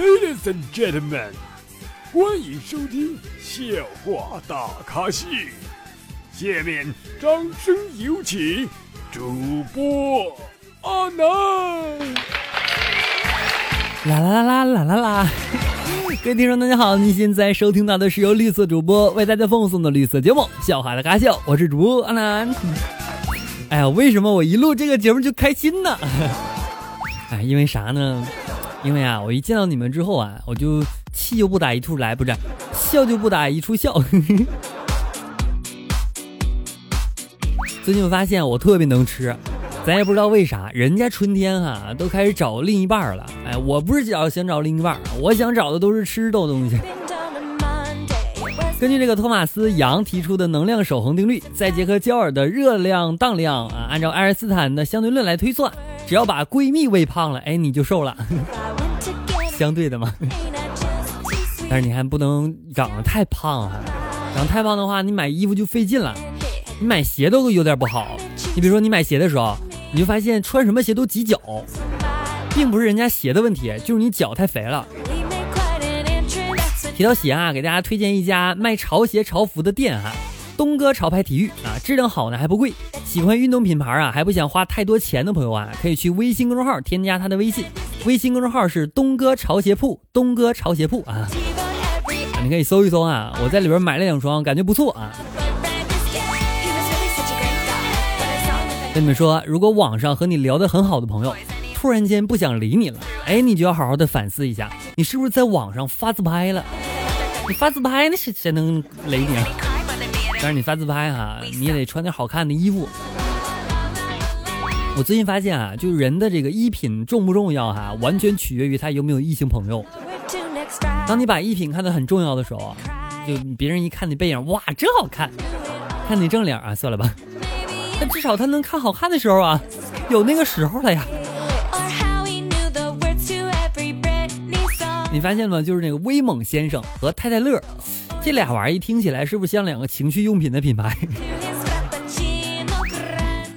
Ladies and gentlemen，欢迎收听笑话大咖秀。下面掌声有请主播阿南。啦啦啦啦啦啦啦！各位听众，大家好，您现在收听到的是由绿色主播为大家奉送的绿色节目《笑话的咖秀》，我是主播阿南。哎呀，为什么我一录这个节目就开心呢？哎，因为啥呢？因为啊，我一见到你们之后啊，我就气就不打一处来，不是笑就不打一处笑。最近我发现我特别能吃，咱也不知道为啥，人家春天哈都开始找另一半了。哎，我不是想想找另一半，我想找的都是吃的东西。根据这个托马斯·杨提出的能量守恒定律，再结合焦耳的热量当量啊，按照爱因斯坦的相对论来推算，只要把闺蜜喂胖了，哎，你就瘦了。相对的嘛。但是你还不能长得太胖啊，长得太胖的话，你买衣服就费劲了。你买鞋都有点不好。你比如说，你买鞋的时候，你就发现穿什么鞋都挤脚，并不是人家鞋的问题，就是你脚太肥了。提到鞋啊，给大家推荐一家卖潮鞋潮服的店哈，东哥潮牌体育啊，质量好呢还不贵。喜欢运动品牌啊，还不想花太多钱的朋友啊，可以去微信公众号添加他的微信，微信公众号是东哥潮鞋铺，东哥潮鞋铺啊，你可以搜一搜啊，我在里边买了两双，感觉不错啊。跟你们说，如果网上和你聊得很好的朋友，突然间不想理你了，哎，你就要好好的反思一下，你是不是在网上发自拍了？你发自拍那谁谁能雷你啊？但是你发自拍哈，你也得穿点好看的衣服。我最近发现啊，就是人的这个衣品重不重要哈，完全取决于他有没有异性朋友。当你把衣品看得很重要的时候，就别人一看你背影，哇，真好看！看你正脸啊，算了吧。但至少他能看好看的时候啊，有那个时候了呀。你发现了吗？就是那个威猛先生和太太乐，这俩玩意儿一听起来是不是像两个情趣用品的品牌？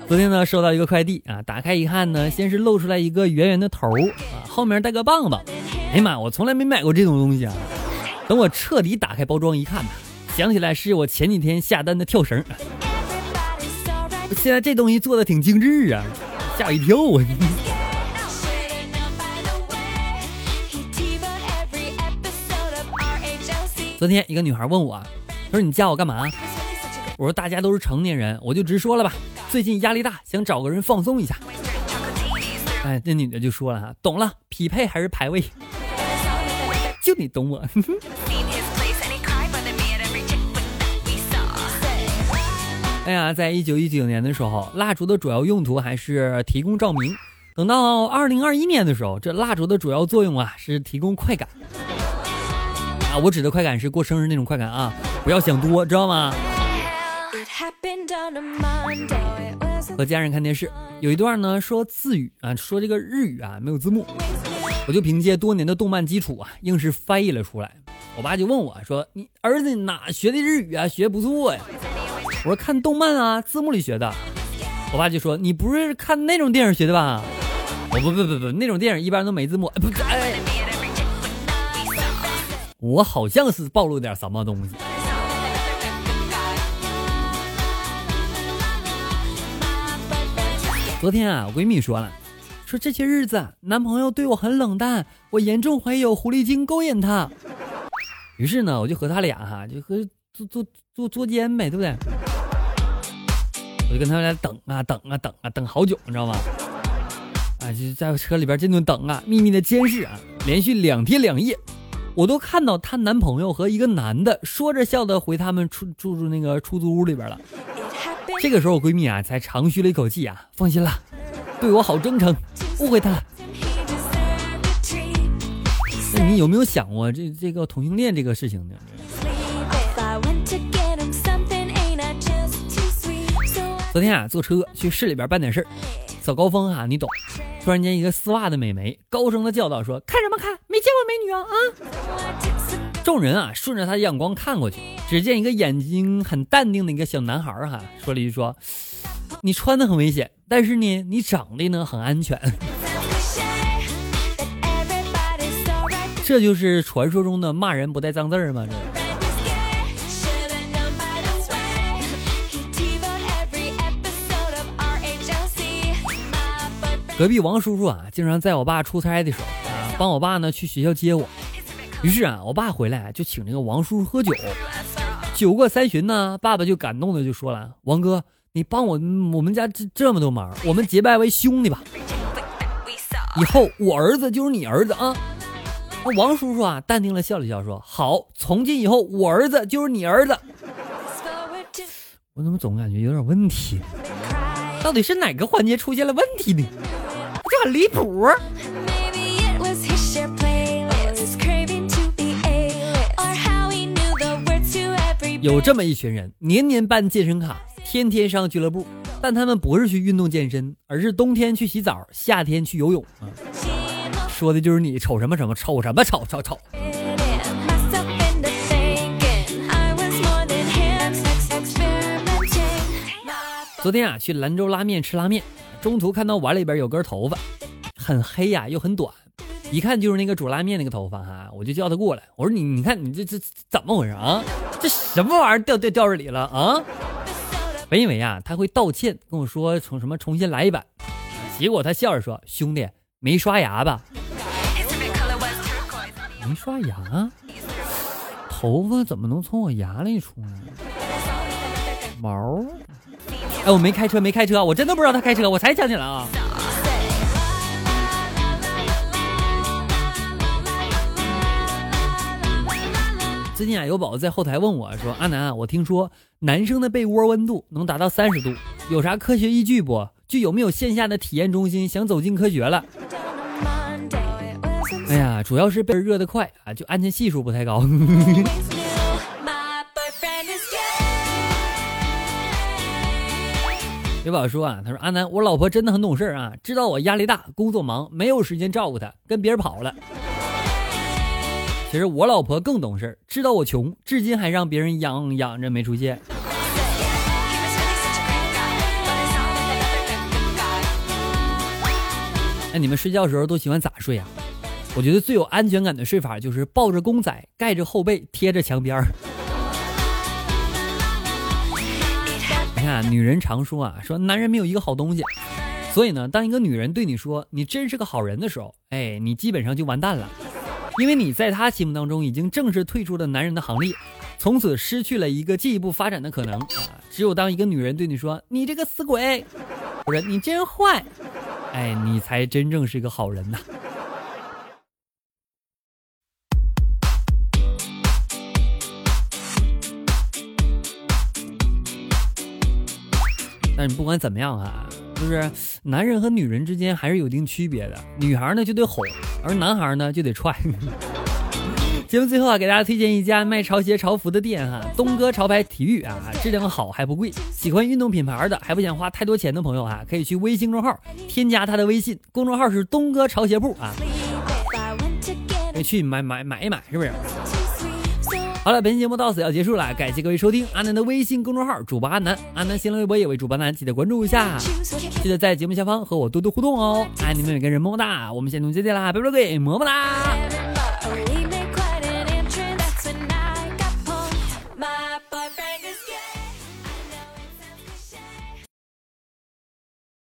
昨天呢，收到一个快递啊，打开一看呢，先是露出来一个圆圆的头啊，后面带个棒棒。哎呀妈，我从来没买过这种东西啊！等我彻底打开包装一看，想起来是我前几天下单的跳绳。现在这东西做的挺精致啊，吓我一跳啊！昨天一个女孩问我，她说：“你加我干嘛？”我说：“大家都是成年人，我就直说了吧。最近压力大，想找个人放松一下。”哎，那女的就说了：“哈，懂了，匹配还是排位？就你懂我。”哎呀，在一九一九年的时候，蜡烛的主要用途还是提供照明。等到二零二一年的时候，这蜡烛的主要作用啊是提供快感。啊，我指的快感是过生日那种快感啊，不要想多，知道吗？和家人看电视，有一段呢说字语啊，说这个日语啊没有字幕，我就凭借多年的动漫基础啊，硬是翻译了出来。我爸就问我说：“你儿子哪学的日语啊？学不错呀。”我说：“看动漫啊，字幕里学的。”我爸就说：“你不是看那种电影学的吧？”我不不不不，那种电影一般都没字幕，不哎。我好像是暴露点什么东西。昨天啊，我闺蜜说了，说这些日子男朋友对我很冷淡，我严重怀疑有狐狸精勾引他。于是呢，我就和他俩哈，就和做做做捉奸呗，对不对？我就跟他们俩等啊等啊等啊等好久，你知道吗？啊，就在车里边这顿等啊，秘密的监视啊，连续两天两夜。我都看到她男朋友和一个男的说着笑的回他们出住住那个出租屋里边了。这个时候，我闺蜜啊才长吁了一口气啊，放心了，对我好真诚，误会他了。那你有没有想过这这个同性恋这个事情呢？昨天啊，坐车去市里边办点事儿，早高峰啊，你懂。突然间，一个丝袜的美眉高声的叫道：“说看什么看？没见过美女啊啊！”众人啊，顺着他的眼光看过去，只见一个眼睛很淡定的一个小男孩哈，说了一句：“说你穿的很危险，但是呢，你长得呢很安全。”这就是传说中的骂人不带脏字儿吗？这。隔壁王叔叔啊，经常在我爸出差的时候啊，帮我爸呢去学校接我。于是啊，我爸回来就请这个王叔叔喝酒。酒过三巡呢，爸爸就感动的就说了：“王哥，你帮我我们家这这么多忙，我们结拜为兄弟吧。以后我儿子就是你儿子啊。”王叔叔啊，淡定的笑了笑，说：“好，从今以后我儿子就是你儿子。”我怎么总感觉有点问题？到底是哪个环节出现了问题呢？这很离谱。有这么一群人，年年办健身卡，天天上俱乐部，但他们不是去运动健身，而是冬天去洗澡，夏天去游泳啊。说的就是你瞅什么什么，瞅什么瞅瞅瞅。昨天啊，去兰州拉面吃拉面，中途看到碗里边有根头发，很黑呀，又很短，一看就是那个煮拉面那个头发哈，我就叫他过来，我说你你看你这这怎么回事啊？这什么玩意儿掉掉掉这里了啊？本以为啊他会道歉跟我说重什么重新来一版，结果他笑着说兄弟没刷牙吧？没刷牙？头发怎么能从我牙里出呢？毛？哎，我没开车，没开车，我真的不知道他开车，我才想起来啊。最近啊，有宝宝在后台问我说：“阿南啊，我听说男生的被窝温度能达到三十度，有啥科学依据不？就有没有线下的体验中心？想走进科学了。”哎呀，主要是被热的快啊，就安全系数不太高。有宝说啊，他说阿南，我老婆真的很懂事啊，知道我压力大，工作忙，没有时间照顾她，跟别人跑了。其实我老婆更懂事，知道我穷，至今还让别人养养着没出现。那你们睡觉的时候都喜欢咋睡啊？我觉得最有安全感的睡法就是抱着公仔，盖着后背，贴着墙边儿。你看，女人常说啊，说男人没有一个好东西，所以呢，当一个女人对你说你真是个好人的时候，哎，你基本上就完蛋了，因为你在他心目当中已经正式退出了男人的行列，从此失去了一个进一步发展的可能啊。只有当一个女人对你说你这个死鬼，不是你真坏，哎，你才真正是个好人呐。但是不管怎么样啊，就是男人和女人之间还是有一定区别的。女孩呢就得哄，而男孩呢就得踹。节目最后啊，给大家推荐一家卖潮鞋潮服的店哈，东哥潮牌体育啊，质量好还不贵。喜欢运动品牌的还不想花太多钱的朋友啊，可以去微信公众号添加他的微信，公众号是东哥潮鞋铺啊，你去买买买一买，是不是？好了，本期节目到此要结束了，感谢各位收听阿南的微信公众号主播阿南，阿南新浪微博也为主播阿南，记得关注一下，记得在节目下方和我多多互动哦，爱你们每个人，么么哒，我们下期再见啦，拜拜各位，么么哒。